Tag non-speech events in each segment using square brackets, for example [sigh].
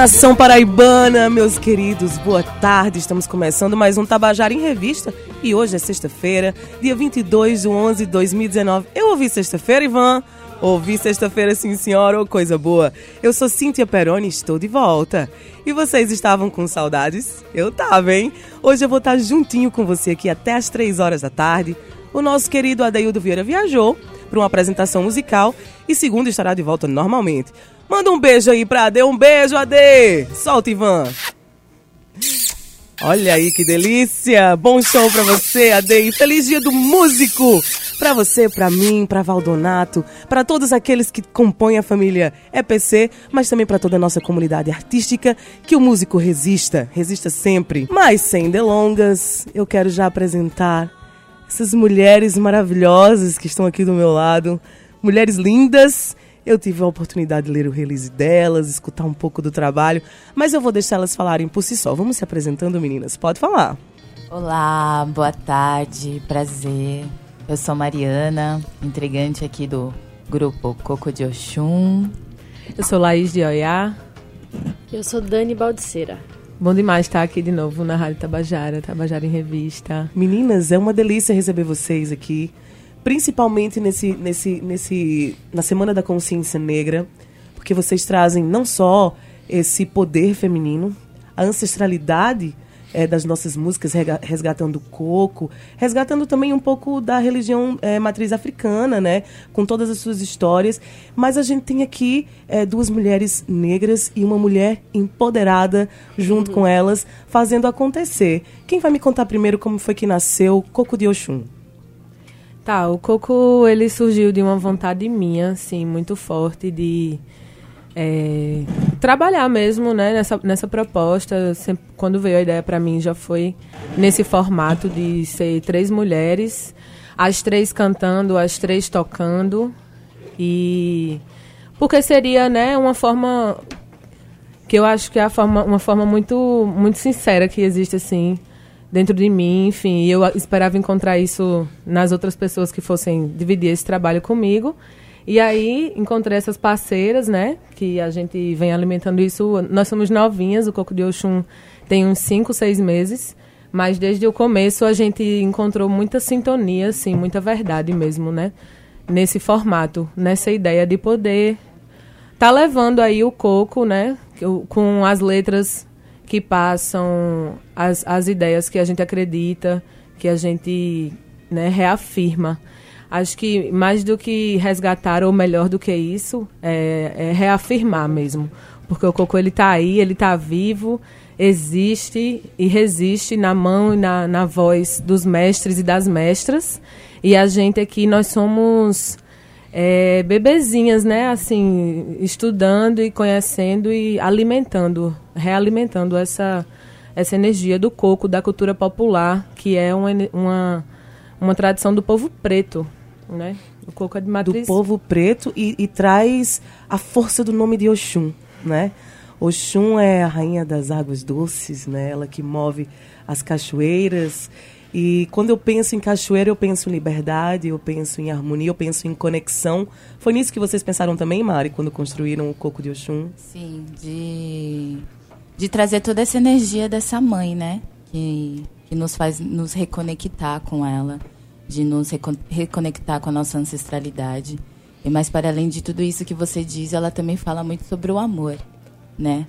Nação paraibana, meus queridos, boa tarde. Estamos começando mais um Tabajara em Revista e hoje é sexta-feira, dia 22 de 11 de 2019. Eu ouvi sexta-feira, Ivan? Ouvi sexta-feira, sim, senhora, oh, coisa boa. Eu sou Cíntia Peroni estou de volta. E vocês estavam com saudades? Eu tava, hein? Hoje eu vou estar juntinho com você aqui até as 3 horas da tarde. O nosso querido Adeildo Vieira viajou para uma apresentação musical e segundo estará de volta normalmente. Manda um beijo aí pra Ade. Um beijo, Ade. Solta, Ivan. Olha aí que delícia! Bom show pra você, Ade. Feliz dia do músico! Pra você, pra mim, pra Valdonato, pra todos aqueles que compõem a família EPC, mas também pra toda a nossa comunidade artística, que o músico resista, resista sempre. Mas sem delongas, eu quero já apresentar essas mulheres maravilhosas que estão aqui do meu lado. Mulheres lindas eu tive a oportunidade de ler o release delas, escutar um pouco do trabalho, mas eu vou deixar elas falarem por si só. Vamos se apresentando, meninas. Pode falar. Olá, boa tarde, prazer. Eu sou Mariana, integrante aqui do grupo Coco de Oxum. Eu sou Laís de Oiá. Eu sou Dani Baldiceira. Bom demais estar aqui de novo na Rádio Tabajara, Tabajara em Revista. Meninas, é uma delícia receber vocês aqui principalmente nesse, nesse, nesse, na Semana da Consciência Negra, porque vocês trazem não só esse poder feminino, a ancestralidade é, das nossas músicas, resgatando o coco, resgatando também um pouco da religião é, matriz africana, né? Com todas as suas histórias. Mas a gente tem aqui é, duas mulheres negras e uma mulher empoderada junto uhum. com elas, fazendo acontecer. Quem vai me contar primeiro como foi que nasceu Coco de Oxum? Tá, o coco ele surgiu de uma vontade minha, assim, muito forte de é, trabalhar mesmo, né, nessa, nessa proposta. Sempre, quando veio a ideia para mim já foi nesse formato de ser três mulheres, as três cantando, as três tocando e porque seria, né, uma forma que eu acho que é a forma, uma forma muito muito sincera que existe assim dentro de mim, enfim, eu esperava encontrar isso nas outras pessoas que fossem dividir esse trabalho comigo. E aí encontrei essas parceiras, né, que a gente vem alimentando isso. Nós somos novinhas, o Coco de Oxum tem uns 5, 6 meses, mas desde o começo a gente encontrou muita sintonia, assim, muita verdade mesmo, né, nesse formato, nessa ideia de poder tá levando aí o coco, né, com as letras que passam as, as ideias que a gente acredita, que a gente né, reafirma. Acho que mais do que resgatar, ou melhor do que isso, é, é reafirmar mesmo. Porque o Cocô ele está aí, ele está vivo, existe e resiste na mão e na, na voz dos mestres e das mestras. E a gente aqui, nós somos é, bebezinhas, né? Assim, estudando e conhecendo e alimentando, realimentando essa, essa energia do coco, da cultura popular, que é uma, uma, uma tradição do povo preto, né? O coco é de matriz... Do povo preto e, e traz a força do nome de Oxum, né? Oxum é a rainha das águas doces, né? Ela que move as cachoeiras e quando eu penso em cachoeira, eu penso em liberdade, eu penso em harmonia, eu penso em conexão. Foi nisso que vocês pensaram também, Mari, quando construíram o Coco de Oxum? Sim, de, de trazer toda essa energia dessa mãe, né? Que, que nos faz nos reconectar com ela, de nos reconectar com a nossa ancestralidade. E mais para além de tudo isso que você diz, ela também fala muito sobre o amor, né?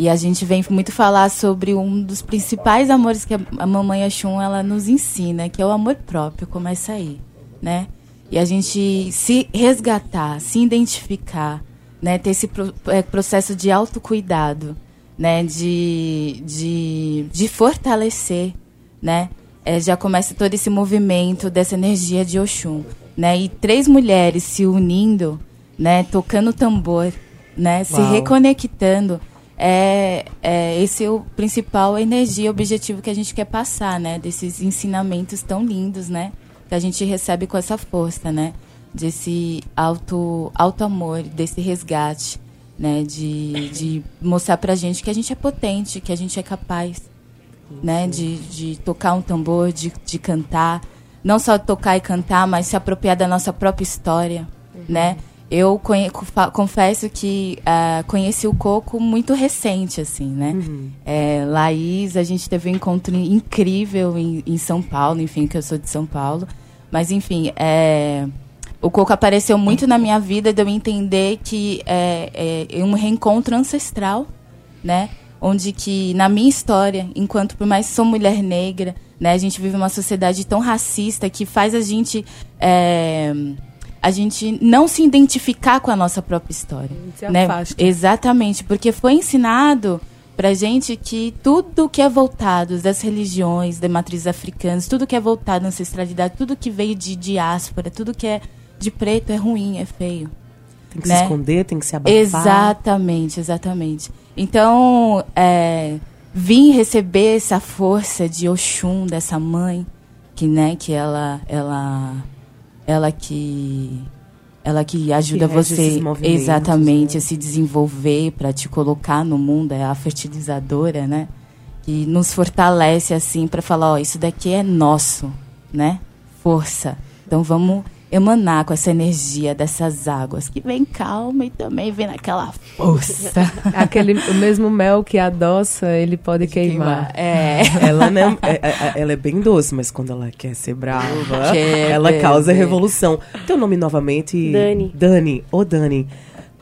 E a gente vem muito falar sobre um dos principais amores que a mamãe Axum ela nos ensina, que é o amor próprio, começa aí, né? E a gente se resgatar, se identificar, né? Ter esse é, processo de autocuidado, né? De, de, de fortalecer, né? É, já começa todo esse movimento dessa energia de Oxum, né? E três mulheres se unindo, né? Tocando tambor, né? Uau. Se reconectando é, é esse é o principal energia, objetivo que a gente quer passar, né? Desses ensinamentos tão lindos, né? Que a gente recebe com essa força, né? Desse auto, auto amor, desse resgate, né? De, de mostrar pra gente que a gente é potente, que a gente é capaz, né? De, de tocar um tambor, de, de cantar. Não só tocar e cantar, mas se apropriar da nossa própria história, uhum. né? Eu confesso que ah, conheci o Coco muito recente, assim, né? É, Laís, a gente teve um encontro incrível em, em São Paulo, enfim, que eu sou de São Paulo. Mas, enfim, é, o Coco apareceu muito na minha vida de eu entender que é, é um reencontro ancestral, né? Onde que, na minha história, enquanto por mais que sou mulher negra, né? A gente vive uma sociedade tão racista que faz a gente... é, a gente não se identificar com a nossa própria história. Se né? afasta. Exatamente, porque foi ensinado pra gente que tudo que é voltado das religiões, de matrizes africanas, tudo que é voltado à ancestralidade, tudo que veio de diáspora, tudo que é de preto é ruim, é feio. Tem que né? se esconder, tem que se abafar. Exatamente, exatamente. Então, é, vim receber essa força de Oxum, dessa mãe, que, né, que ela, ela, ela que, ela que ajuda rege você exatamente né? a se desenvolver para te colocar no mundo, é a fertilizadora, né? Que nos fortalece assim para falar, ó, isso daqui é nosso, né? Força. Então vamos emanar com essa energia dessas águas que vem calma e também vem naquela força. [laughs] Aquele, o mesmo mel que adoça, ele pode queimar. É. [laughs] Ela, não, é, é- ela é bem doce, mas quando ela quer ser brava, Quer ela causa beber. revolução. Teu nome novamente? Dani. Dani. Ô, Dani,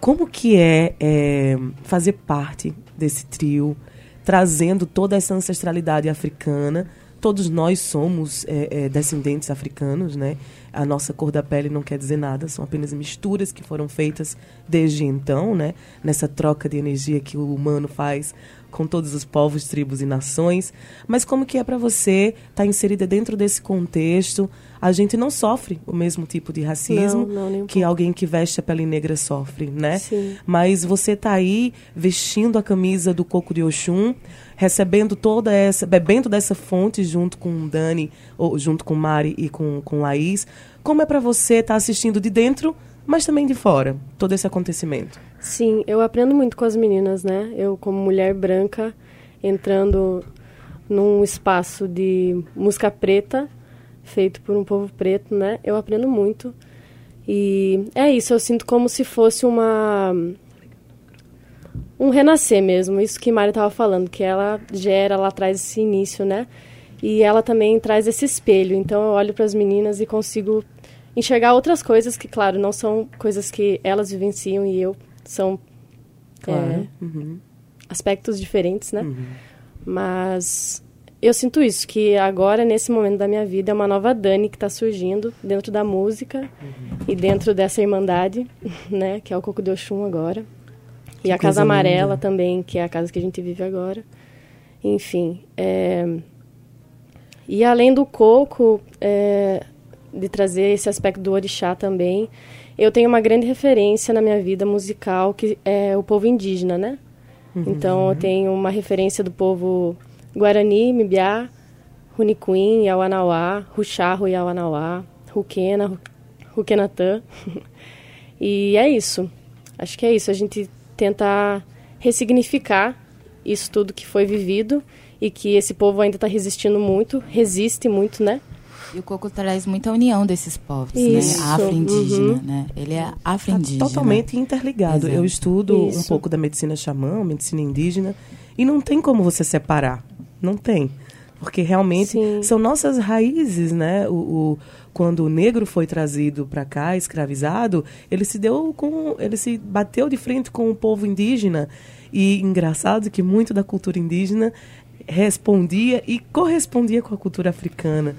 como que é, é, fazer parte desse trio, trazendo toda essa ancestralidade africana? Todos nós somos é, é, descendentes africanos, né? A nossa cor da pele não quer dizer nada, são apenas misturas que foram feitas desde então, né? Nessa troca de energia que o humano faz com todos os povos, tribos e nações. Mas como que é para você estar inserida dentro desse contexto? A gente não sofre o mesmo tipo de racismo Não, não, que alguém que veste a pele negra sofre, né? Sim. Mas você tá aí vestindo a camisa do coco de Oxum, recebendo toda essa, bebendo dessa fonte junto com Dani, ou junto com Mari e com, com Laís. Como é para você estar assistindo de dentro, mas também de fora, todo esse acontecimento? Sim, eu aprendo muito com as meninas, né? Eu, como mulher branca, entrando num espaço de música preta, feito por um povo preto, né? Eu aprendo muito. E é isso, eu sinto como se fosse uma. Um renascer mesmo, isso que Mari estava falando, que ela gera, ela traz esse início, né? E ela também traz esse espelho. Então eu olho para as meninas e consigo enxergar outras coisas que, claro, não são coisas que elas vivenciam e eu são é, Uhum. aspectos diferentes, né? Uhum. Mas eu sinto isso, que agora, nesse momento da minha vida, é uma nova Dani que está surgindo dentro da música e dentro dessa irmandade, [laughs] né? Que é o Coco de Oxum agora. Que e a Casa Amarela linda. também, que é a casa que a gente vive agora. Enfim, é... E além do coco, é, de trazer esse aspecto do orixá também, eu tenho uma grande referência na minha vida musical, que é o povo indígena, né? Então, eu tenho uma referência do povo Guarani, Mibiá, Runicuim, Yauanauá, Ruxarro, Yauanauá, Ruquena, Ru- Ruquenatã. [laughs] e é isso. Acho que é isso. A gente tenta ressignificar isso tudo que foi vivido e que esse povo ainda está resistindo muito, resiste muito, né? E o coco traz muita união desses povos, Isso, né? Afro-indígena, uhum. né? Ele é Tá afro-indígena. totalmente interligado. Exato. Eu estudo um Isso. pouco da medicina xamã, medicina indígena, e não tem como você separar. Não tem. Porque realmente Sim. são nossas raízes, né? O, o- quando o negro foi trazido para cá, escravizado, ele se deu com, ele se bateu de frente com o povo indígena. E engraçado que muito da cultura indígena respondia e correspondia com a cultura africana.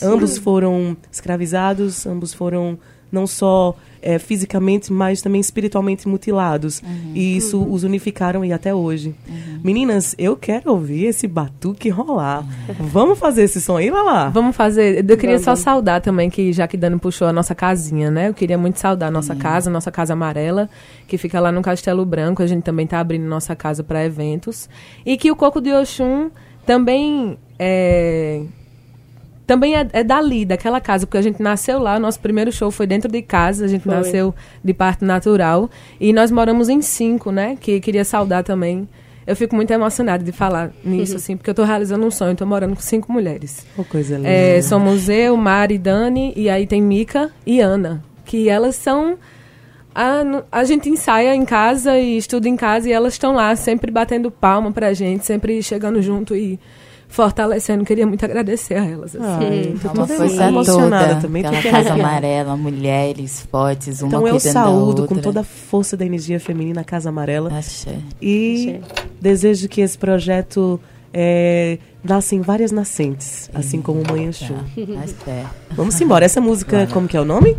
Ambos foram escravizados, ambos foram não só eh, fisicamente, mas também espiritualmente mutilados. E isso os unificaram e até hoje. Meninas, eu quero ouvir esse batuque rolar. Vamos fazer esse som aí, Lala? Vamos fazer. Eu queria Vamos. só saudar também, que já que Dani puxou a nossa casinha, né? Eu queria muito saudar a nossa casa, nossa casa amarela, que fica lá no Castelo Branco. A gente também tá abrindo nossa casa para eventos. E que o Coco de Oxum também é. Também é, é dali, daquela casa, porque a gente nasceu lá, nosso primeiro show foi dentro de casa, a gente Foi. nasceu de parto natural. E nós moramos em cinco, né? Que queria saudar também. Eu fico muito emocionada de falar [laughs] nisso, assim, porque eu tô realizando um sonho, tô morando com cinco mulheres. Oh, coisa linda. É, somos eu, Mari, Dani, e aí tem Mica e Ana. Que elas são A, a gente ensaia em casa e estuda em casa e elas estão lá sempre batendo palma pra gente, sempre chegando junto e fortalecendo. Queria muito agradecer a elas. assim. Ai, tô É uma toda força emocionada toda. também. Aquela casa amarela, mulheres fortes, uma Então eu saúdo com toda a força da energia feminina a Casa Amarela Axé. e desejo que esse projeto é, nasça em várias nascentes, assim como Mãe Exu. Tá certo. Vamos embora. Essa música, como que é o nome?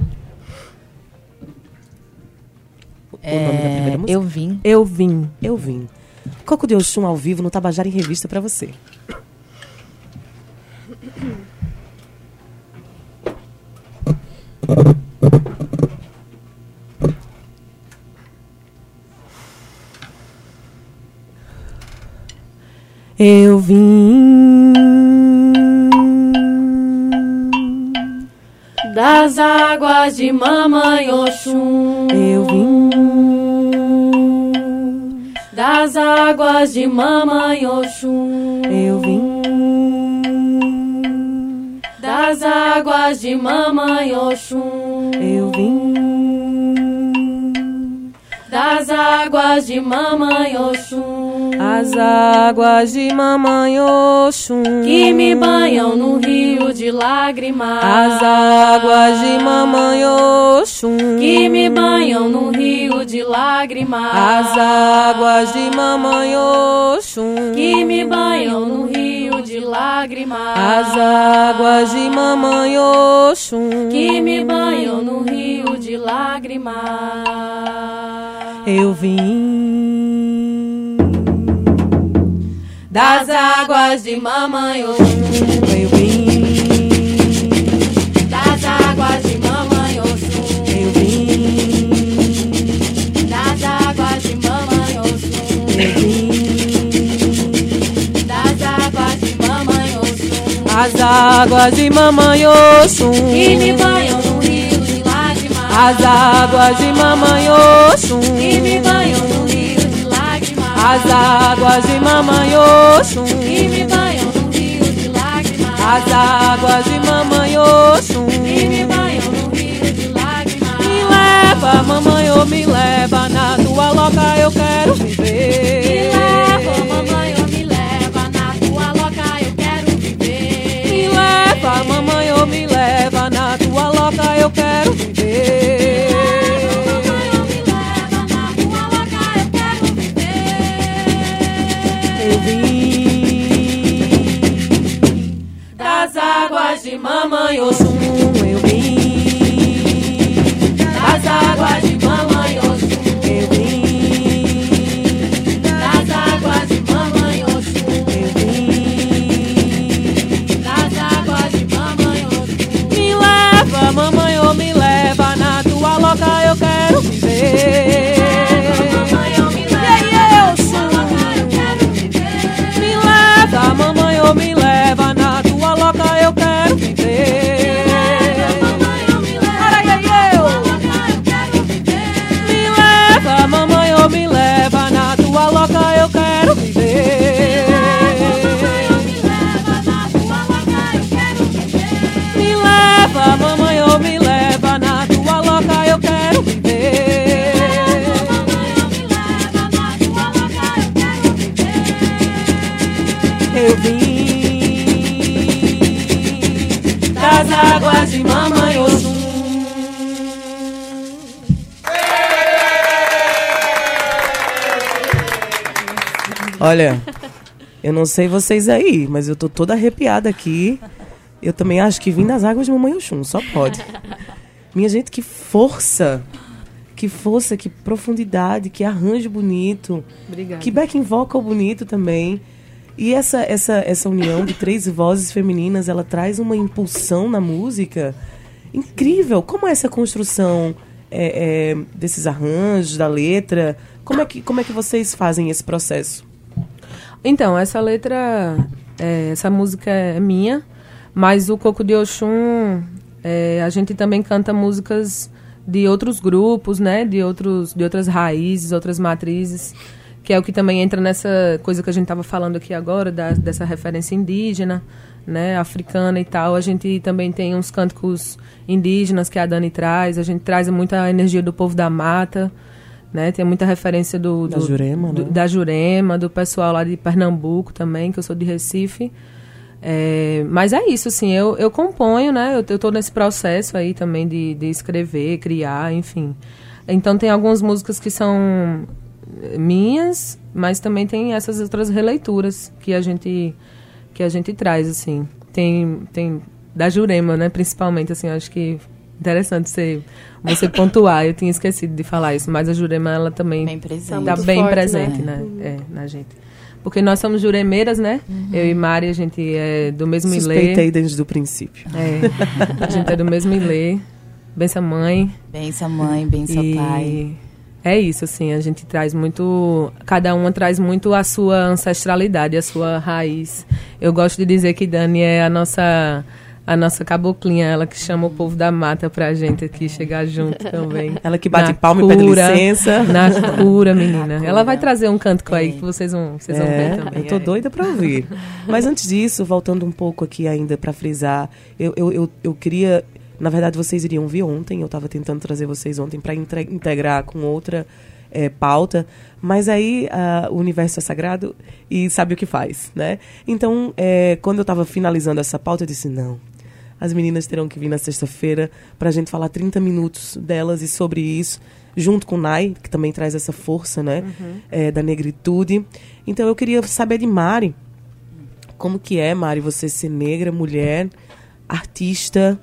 O nome da primeira É, música? eu vim. Eu vim. Eu vim. Coco de Oxum ao vivo no Tabajara em Revista pra você. Eu vim. Das águas de Mamãe Oxum. Eu vim. Das águas de Mamãe Oxum. Eu vim. Das águas de Mamãe Oxum. Eu vim. Das águas de Mamãe Oxum. As águas de mamãe Oxum. Que me banham no rio de lágrimas. As águas de mamãe Oxum. Que me banham no rio de lágrimas. As águas de mamãe Oxum. Que me banham no rio lágrimas. As águas de mamãe Oxum. Que me banham no rio de lágrimas. Eu vim. Das águas de Mamãe Oxum. Eu vim. Das águas de Mamãe Oxum. Eu vim. Das águas de Mamãe Oxum. Eu vim. As águas de mamãe Oxum. Que me banham no rio de lágrimas. As águas de mamãe Oxum. Que me banham no rio de lágrimas. As águas de mamãe Oxum. Que me banham no rio de lágrimas. As águas de mamãe Oxum. Que me banham no rio de lágrimas. Me leva, mamãe, ou me leva na tua loca, eu quero Me viver. leva, mamãe, ou mamãe, ou me leva na tua loca, eu quero viver. Me leva na tua eu quero vim Das águas de mamãe Oxum, águas de mamãe Oxum. Olha, eu não sei vocês aí, mas eu tô toda arrepiada aqui. Eu também acho que vim das águas de Mamãe Oxum, só pode. Minha gente, que força! Que força, que profundidade, que arranjo bonito. Obrigada. Que backing vocal bonito também. E essa, essa, essa união de três vozes femininas, ela traz uma impulsão na música incrível. Como é essa construção é, é, desses arranjos, da letra? Como é, que, como é que vocês fazem esse processo? Então, essa letra, é, essa música é minha, mas o Coco de Oxum, é, a gente também canta músicas de outros grupos, né? De, outros, de outras raízes, outras matrizes. Que é o que também entra nessa coisa que a gente estava falando aqui agora, da, dessa referência indígena, né, africana e tal. A gente também tem uns cânticos indígenas que a Dani traz, a gente traz muita energia do povo da mata, né, tem muita referência do, Da do- Jurema, do- né? da Jurema, do pessoal lá de Pernambuco também, que eu sou de Recife. É, mas é isso, assim, eu, eu componho, né? Eu, eu tô nesse processo aí também de, de escrever, criar, enfim. Então tem algumas músicas que são minhas, mas também tem essas outras releituras que a gente que a gente traz, assim. Tem, tem da Jurema, né, principalmente, assim, acho que interessante você, você pontuar. Eu tinha esquecido de falar isso, mas a Jurema, ela também Bem presente. Tá Tá bem forte, presente, né? né? É, na gente. Porque nós somos juremeiras, né? Eu e Mari, a gente é do mesmo Suspeitei ilê. desde o princípio. É, a gente é do mesmo ilê. Bença mãe. Bença mãe, bença e pai. É isso, assim, a gente traz muito. Cada uma traz muito a sua ancestralidade, a sua raiz. Eu gosto de dizer que Dani é a nossa. A nossa caboclinha, ela que chama o povo da mata pra gente aqui chegar junto [laughs] também. Ela que bate Na palma e pede cura. licença. Na cura, [laughs] menina. Na Ela vai cura. trazer um cântico aí É. que vocês vão, vocês vão É, ver também. eu tô É. doida pra ouvir. [laughs] Mas antes disso, voltando um pouco aqui ainda pra frisar, eu, eu, eu, eu queria. Na verdade, vocês iriam vir ontem, eu tava tentando trazer vocês ontem entre- integrar com outra eh, pauta, mas aí o universo é sagrado e sabe o que faz, né? Então, eh, quando eu tava finalizando essa pauta, eu disse: não. As meninas terão que vir na sexta-feira pra gente falar 30 minutos delas e sobre isso, junto com o Nai, que também traz essa força, né? eh, da negritude. Então eu queria saber de Mari. Como que é, Mari, você ser negra, mulher, artista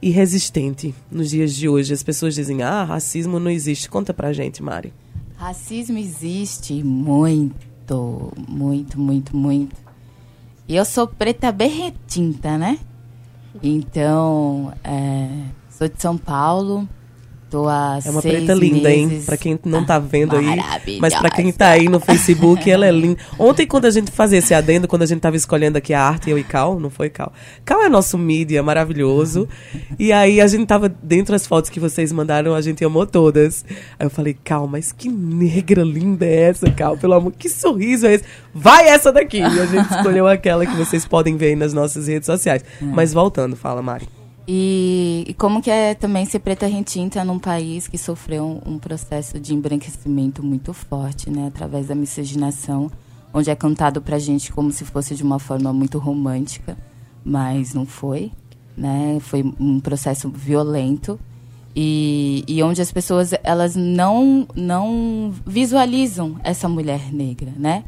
e resistente nos dias de hoje? As pessoas dizem, ah, racismo não existe. Conta pra gente, Mari. Racismo existe muito, muito, muito, muito. E eu sou preta bem retinta, né? Então, é, sou de São Paulo. Tô há É uma preta linda, hein? Pra quem não tá vendo aí. Mas pra quem tá aí no Facebook, ela é [laughs] linda. Ontem, quando a gente fazia esse adendo, quando a gente tava escolhendo aqui a arte, eu e Cal, não foi Cal? Cal é nosso mídia maravilhoso. E aí a gente tava, dentro das fotos que vocês mandaram, a gente amou todas. Aí eu falei, Cal, mas que negra linda é essa, Cal? Pelo amor, que sorriso é esse? Vai essa daqui! E a gente escolheu aquela que vocês podem ver aí nas nossas redes sociais. Mas voltando, fala, Mari. E, e como que é também ser preta retinta num país que sofreu um, um processo de embranquecimento muito forte, né? Através da miscigenação, onde é cantado pra gente como se fosse de uma forma muito romântica, mas não foi, né? Foi um processo violento e, e onde as pessoas elas não não visualizam essa mulher negra, né?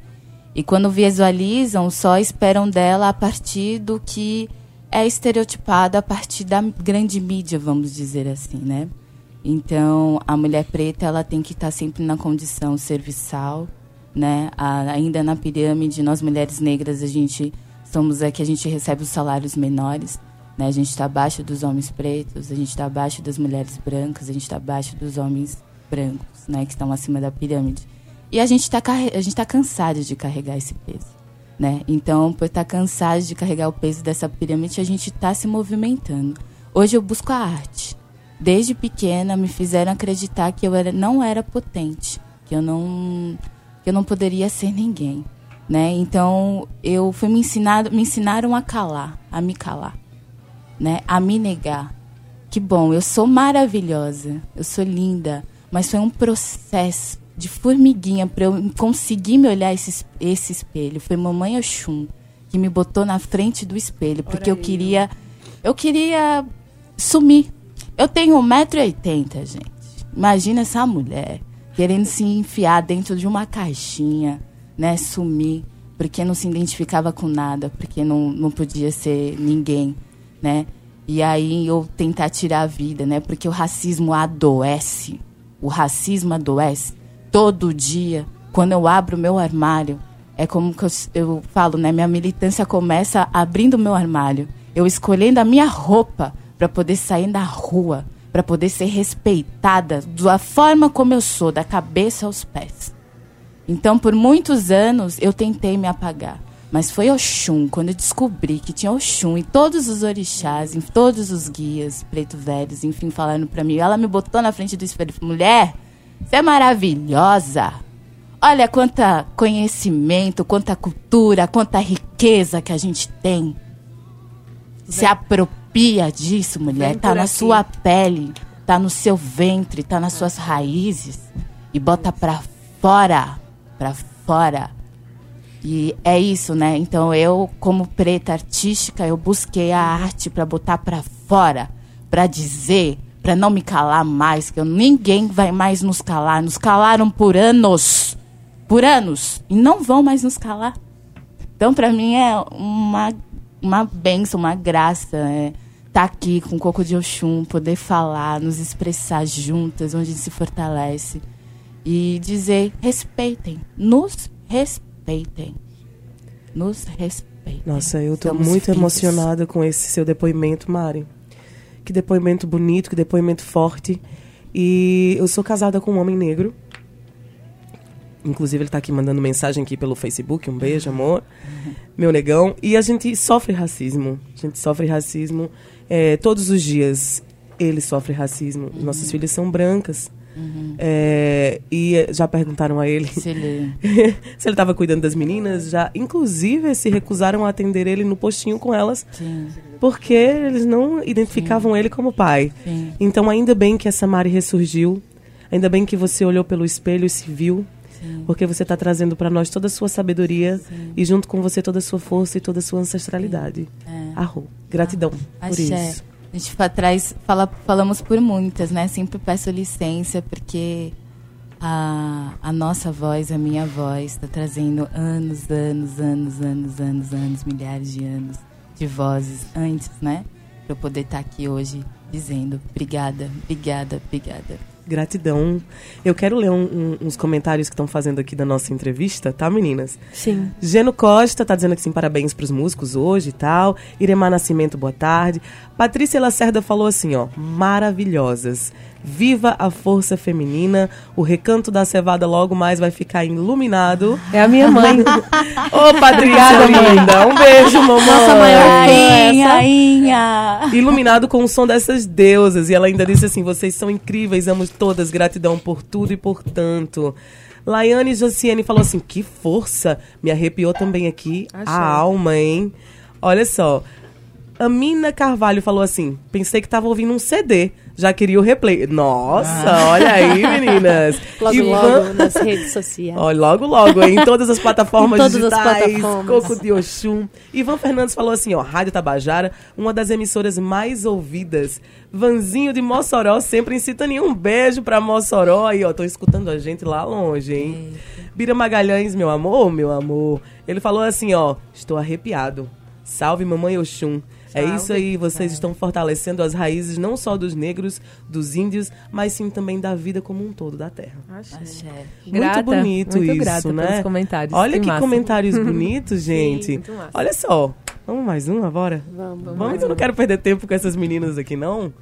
E quando visualizam, só esperam dela a partir do que é estereotipada a partir da grande mídia, vamos dizer assim, né? Então, a mulher preta, ela tem que estar sempre na condição serviçal, né? A- ainda na pirâmide, nós mulheres negras, a gente somos a que a gente recebe os salários menores, né? A gente está abaixo dos homens pretos, a gente está abaixo das mulheres brancas, a gente está abaixo dos homens brancos, né? Que estão acima da pirâmide. E a gente está gente tá cansado de carregar esse peso né? Então, por estar cansado de carregar o peso dessa pirâmide, a gente está se movimentando. Hoje eu busco a arte. Desde pequena me fizeram acreditar que eu era, não era potente, que eu não que eu não poderia ser ninguém, né? Então, eu fui me ensinado, me ensinaram a calar, a me calar, né? A me negar. Que bom, eu sou maravilhosa, eu sou linda, mas foi um processo de formiguinha para eu conseguir me olhar esse, es- esse espelho. Foi mamãe Oxum que me botou na frente do espelho, porque eu queria eu queria sumir. Eu tenho 1,80m, gente. Imagina essa mulher querendo se enfiar dentro de uma caixinha, né, sumir, porque não se identificava com nada, porque não, não podia ser ninguém, né? E aí eu tentar tirar a vida, né? Porque o racismo adoece. O racismo adoece todo dia. Quando eu abro o meu armário, é como que eu, eu falo, né? Minha militância começa abrindo o meu armário. Eu escolhendo a minha roupa para poder sair na rua, para poder ser respeitada da forma como eu sou, da cabeça aos pés. Então, por muitos anos, eu tentei me apagar. Mas foi Oxum, quando eu descobri que tinha Oxum em todos os orixás, em todos os guias preto velhos, enfim, falaram pra mim. Ela me botou na frente do espelho mulher, você é maravilhosa. Olha quanta conhecimento, quanta cultura, quanta riqueza que a gente tem. Se apropria disso, mulher. Tá na aqui. sua pele, tá no seu ventre, tá nas suas raízes. E bota pra fora. Pra fora. E é isso, né? Então eu, como preta artística, eu busquei a arte pra botar pra fora, pra dizer, pra não me calar mais, que eu- ninguém vai mais nos calar. Nos calaram por anos, por anos, e não vão mais nos calar. Então, pra mim é uma uma benção, uma graça, é, tá aqui com o Coco de Oxum, poder falar, nos expressar juntas, onde a gente se fortalece e dizer respeitem, nos respeitem, nos respeitem. Nossa, eu Somos muito filhos. emocionada com esse seu depoimento, Mari. Que depoimento bonito, que depoimento forte. E eu sou casada com um homem negro. Inclusive, ele tá aqui mandando mensagem aqui pelo Facebook. Um beijo, amor. Meu negão. E a gente sofre racismo. A gente sofre racismo é, todos os dias. Ele sofre racismo. Nossas filhas são brancas. É, e já perguntaram a ele Se ele- [laughs] estava cuidando das meninas, já inclusive se recusaram a atender ele no postinho com elas, Sim, porque eles não identificavam ele como pai. sim, Então ainda bem que essa Mari ressurgiu, ainda bem que você olhou pelo espelho e se viu, sim. porque você está trazendo para nós toda a sua sabedoria Sim. e junto com você toda a sua força e toda a sua ancestralidade. É. Arro, gratidão por Axé. isso. A gente traz, fala, falamos por muitas, né? Sempre peço licença, porque a, a nossa voz, a minha voz, está trazendo anos, anos, anos, anos, anos, anos, milhares de anos de vozes antes, né? Para eu poder estar aqui hoje dizendo obrigada, obrigada, obrigada. Gratidão. Eu quero ler um- um- uns comentários que estão fazendo aqui da nossa entrevista, tá, meninas? Sim. Geno Costa tá dizendo aqui sim, parabéns pros músicos hoje e tal. Iremar Nascimento, boa tarde. Patrícia Lacerda falou assim, ó, maravilhosas. Viva a força feminina. O recanto da cevada logo mais vai ficar iluminado. É a minha mãe. [laughs] Ô, Patrícia linda. Um beijo, mamãe. Nossa maior Rainha, rainha. Iluminado com o som dessas deusas. E ela ainda disse assim: vocês são incríveis, amo todas, gratidão por tudo e por tanto. Laiane Josiane falou assim: que força! Me arrepiou também aqui Achei. a alma, hein? Olha só. Amina Carvalho falou assim: pensei que tava ouvindo um CD. Já queria o replay. Nossa, olha aí, meninas. [laughs] Logo, Ivan- logo nas redes sociais. Ó, logo, logo, em todas as plataformas todas as digitais. plataformas. Coco de Oxum. Ivan Fernandes falou assim, ó, Rádio Tabajara, uma das emissoras mais ouvidas. Vanzinho de Mossoró, sempre em sintonia. Um beijo pra Mossoró aí, ó. Tô escutando a gente lá longe, hein? Bira Magalhães, meu amor, meu amor. Ele falou assim, ó, estou arrepiado. Salve, mamãe Oxum. É isso aí, vocês estão fortalecendo as raízes não só dos negros, dos índios, mas sim também da vida como um todo da terra. Axé. Axé. Grata, muito bonito muito isso, grata né? pelos comentários. Olha que, massa. comentários [laughs] bonitos, gente. muito massa. Olha só. Vamos mais uma, bora? Vamos. Vamos, eu não quero perder tempo com essas meninas aqui, não.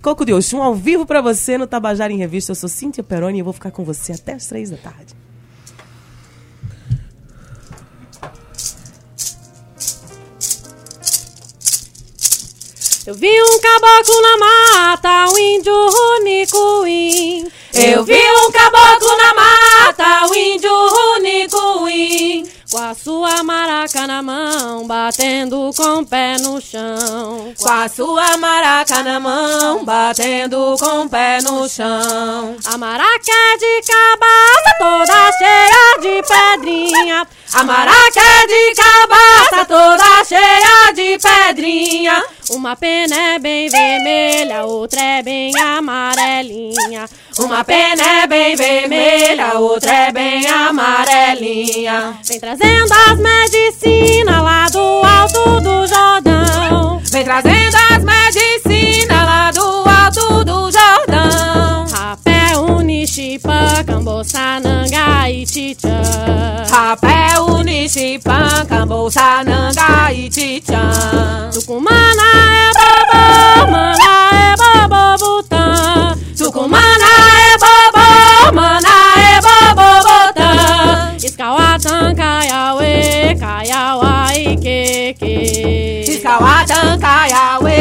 Coco de Oxum, ao vivo pra você no Tabajara em Revista. Eu sou Cíntia Peroni e eu vou ficar com você até as três da tarde. Eu vi um caboclo na mata, um índio runicuim. Eu vi um caboclo na mata, um índio runicuim. Com a sua maraca na mão, batendo com o pé no chão. Com a sua maraca na mão, batendo com o pé no chão. A maraca é de cabaça, toda cheia de pedrinha. A maraca é de cabaça, toda cheia de pedrinha. Uma pena é bem vermelha, outra é bem amarelinha. Uma pena é bem vermelha, outra é bem amarelinha. Vem trazendo as medicinas lá do alto do Jordão. Vem trazendo as medicinas lá do alto do Jordão. Rapé, Unixipã, Camboça, Nanga e Titã. Rapé, Unixipã, Camboça, Nanga e Titã. Tucumana é bobo, mana tan kayawe kayawa ikeke. Ikawa tan kayawe.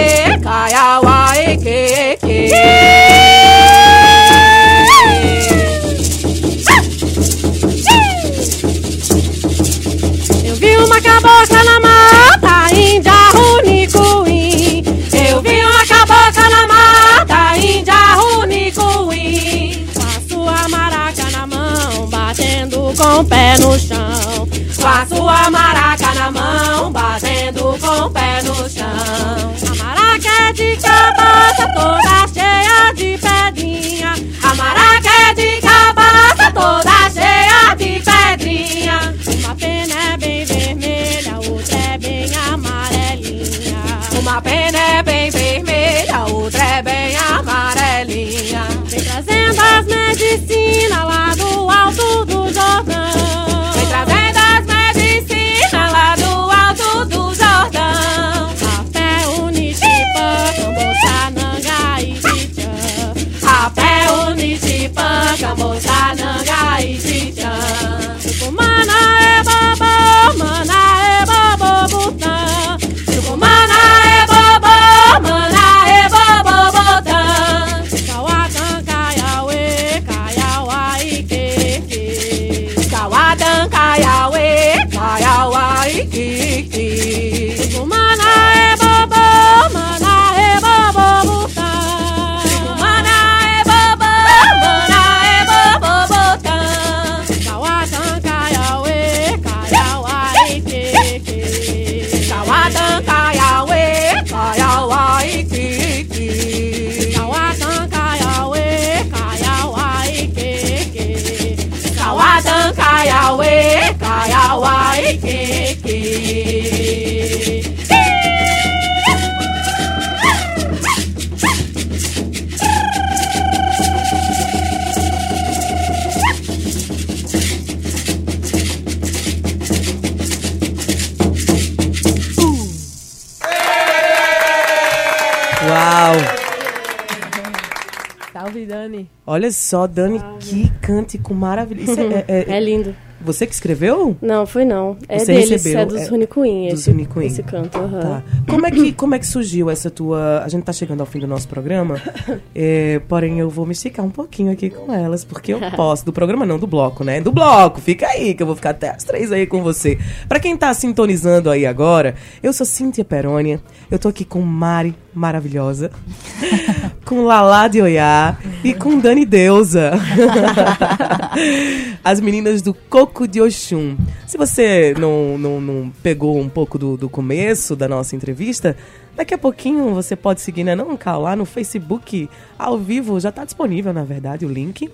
A mão, batendo com o pé no chão. A maraca é de cabaça toda cheia de pedrinha. A maraca é de cabaça toda cheia de pedrinha. Uma pena é bem vermelha, outra é bem amarelinha. Uma pena é bem vermelha, outra é bem amarelinha. Vem trazendo as medicinas lá do alto do Unitipã, Camboçananga e Olha só, Dani, que cântico maravilhoso. Isso [laughs] é, é- É lindo. você que escreveu? Não, foi não. É Você deles, recebeu, é dos é, Queen, dos esse, esse canto. aham. Tá. Como é, que, como é que surgiu essa tua. A gente tá chegando ao fim do nosso programa, [laughs] é, porém eu vou me esticar um pouquinho aqui com elas, porque eu [laughs] posso. Do programa não, do bloco, né? Do bloco, fica aí, que eu vou ficar até as três aí com você. Pra quem tá sintonizando aí agora, eu sou Cíntia Perônia, eu tô aqui com Mari maravilhosa, com Lala de Oiá e com Dani Deusa. [laughs] As meninas do Coco de Oxum. Se você não, não, não pegou um pouco do, do começo da nossa entrevista, daqui a pouquinho você pode seguir, né? Não, Cal, lá no Facebook, ao vivo, já tá disponível, na verdade, o link.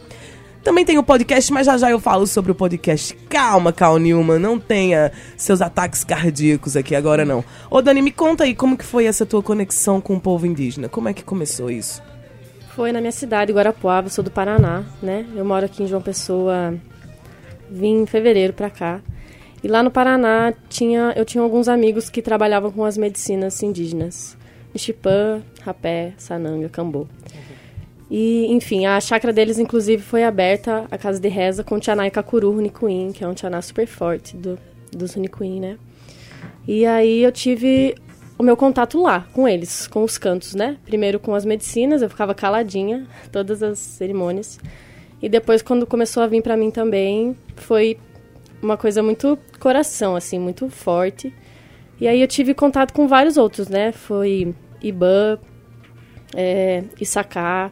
Também tem o podcast, mas já já eu falo sobre o podcast. Calma, Cal Newman, não tenha seus ataques cardíacos aqui agora não. Ô Dani, me conta aí como que foi essa tua conexão com o povo indígena. Como é que começou isso? Foi na minha cidade, Guarapuava, sou do Paraná, né? Eu moro aqui em João Pessoa, vim em fevereiro pra cá. E lá no Paraná tinha, eu tinha alguns amigos que trabalhavam com as medicinas indígenas. Nishipã, Rapé, Sananga, Cambô. E, enfim, a chácara deles, inclusive, foi aberta, a casa de reza, com o Tianai Kakuru Runicuim, que é um Tianá super forte do, dos Runicuim, né? E aí eu tive o meu contato lá, com eles, com os cantos, né? Primeiro com as medicinas, eu ficava caladinha, [laughs] todas as cerimônias. E depois, quando começou a vir pra mim também, foi uma coisa muito coração, assim, muito forte. E aí eu tive contato com vários outros, né? Foi Ibã, é, Issaká,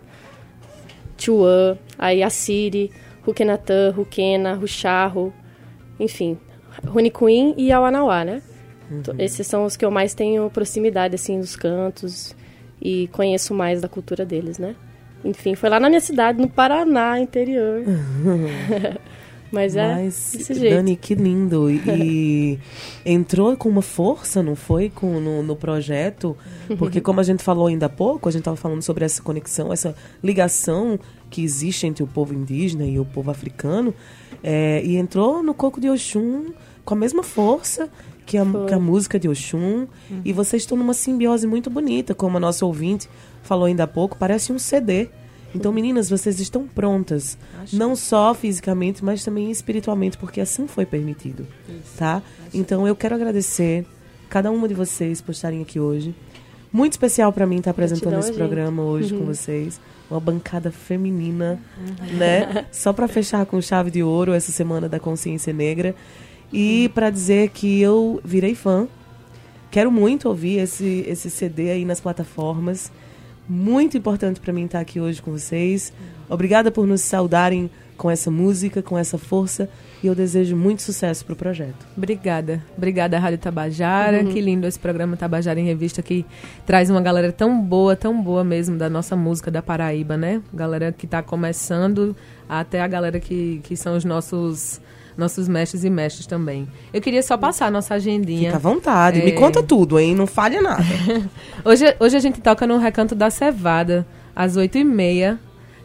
Chuan, aí Assiri, Rukenatã, Rukena, Rucharro, enfim, Runicuim e Awanauá, né? Então, Esses são os que eu mais tenho proximidade, assim, dos cantos e conheço mais da cultura deles, né? Enfim, foi lá na minha cidade, no Paraná, interior. [laughs] Mas é Mas, desse jeito. Dani, que lindo. [laughs] E, entrou com uma força, não foi? Com, no, no projeto. Porque, como a gente falou ainda há pouco, a gente estava falando sobre essa conexão, essa ligação que existe entre o povo indígena e o povo africano. É, e entrou no Coco de Oxum com a mesma força que a, que a música de Oxum. E vocês estão numa simbiose muito bonita, como a nossa ouvinte falou ainda há pouco, parece um CD. Então, meninas, vocês estão prontas. Não só fisicamente, mas também espiritualmente, porque assim foi permitido. Tá? Então, eu quero agradecer cada uma de vocês por estarem aqui hoje. Muito especial para mim estar apresentando Gratidão, esse gente. programa hoje com vocês. Uma bancada feminina, né? Só para fechar com chave de ouro essa semana da consciência negra. E para dizer que eu virei fã. Quero muito ouvir esse, esse CD aí nas plataformas. Muito importante para mim estar aqui hoje com vocês. Obrigada por nos saudarem com essa música, com essa força e eu desejo muito sucesso pro projeto. Obrigada. Obrigada, Rádio Tabajara. Que lindo esse programa Tabajara em Revista que traz uma galera tão boa, tão boa mesmo da nossa música da Paraíba, né? Galera que está começando, até a galera que, que são os nossos nossos mestres e mestres também. Eu queria só passar a nossa agendinha. Fica à vontade, me É. conta tudo, hein? Não falha nada. [laughs] Hoje, hoje a gente toca no Recanto da Cevada, às 8h30,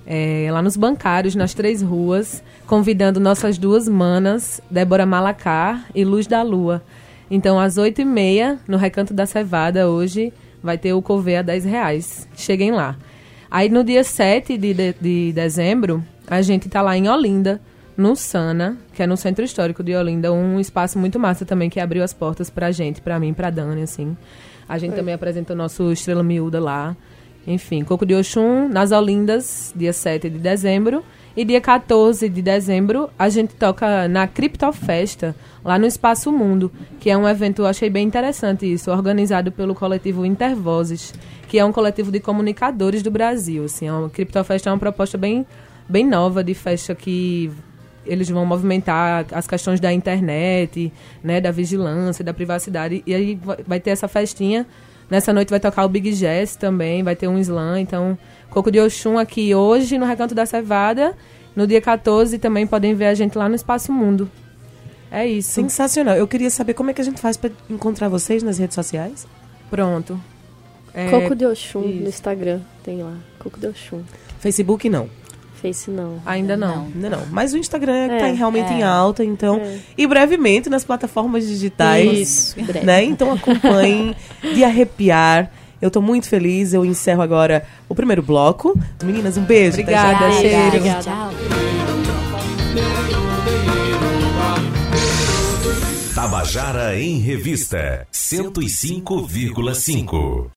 é, lá nos bancários, nas três ruas, convidando nossas duas manas, Débora Malacar e Luz da Lua. Então, às 8h30, no Recanto da Cevada, hoje, vai ter o Covê a 10 reais. Cheguem lá. Aí, no dia 7 de, de, de dezembro, a gente tá lá em Olinda, no Sana, que é no Centro Histórico de Olinda, um espaço muito massa também, que abriu as portas pra gente, pra mim, pra Dani, assim. A gente também apresenta o nosso Estrela Miúda lá. Enfim, Coco de Oxum, nas Olindas, dia 7 de dezembro. E dia 14 de dezembro, a gente toca na Criptofesta, lá no Espaço Mundo, que é um evento, eu achei bem interessante isso, organizado pelo coletivo Intervozes, que é um coletivo de comunicadores do Brasil. Assim, a Criptofesta é uma proposta bem, bem nova de festa que eles vão movimentar as questões da internet, né, da vigilância, da privacidade. E aí vai- ter essa festinha. Nessa noite vai tocar o Big Jazz também, vai ter um slam. Então, Coco de Oxum aqui hoje no Recanto da Cevada. No dia 14 também podem ver a gente lá no Espaço Mundo. É isso. Sensacional. Eu queria saber como é que a gente faz pra encontrar vocês nas redes sociais. Pronto. É, Coco de Oxum no isso. Instagram, tem lá. Coco de Oxum. Facebook não. Face não. Ainda não. Ainda não. Mas o Instagram É, tá realmente é. em alta, então. É. E brevemente nas plataformas digitais. Isso, breve. Né? Então acompanhem de arrepiar. Eu tô muito feliz. Eu encerro agora o primeiro bloco. Meninas, um beijo. até já. Obrigada, cheiro. Obrigada. Tchau. Tabajara em Revista 105,5.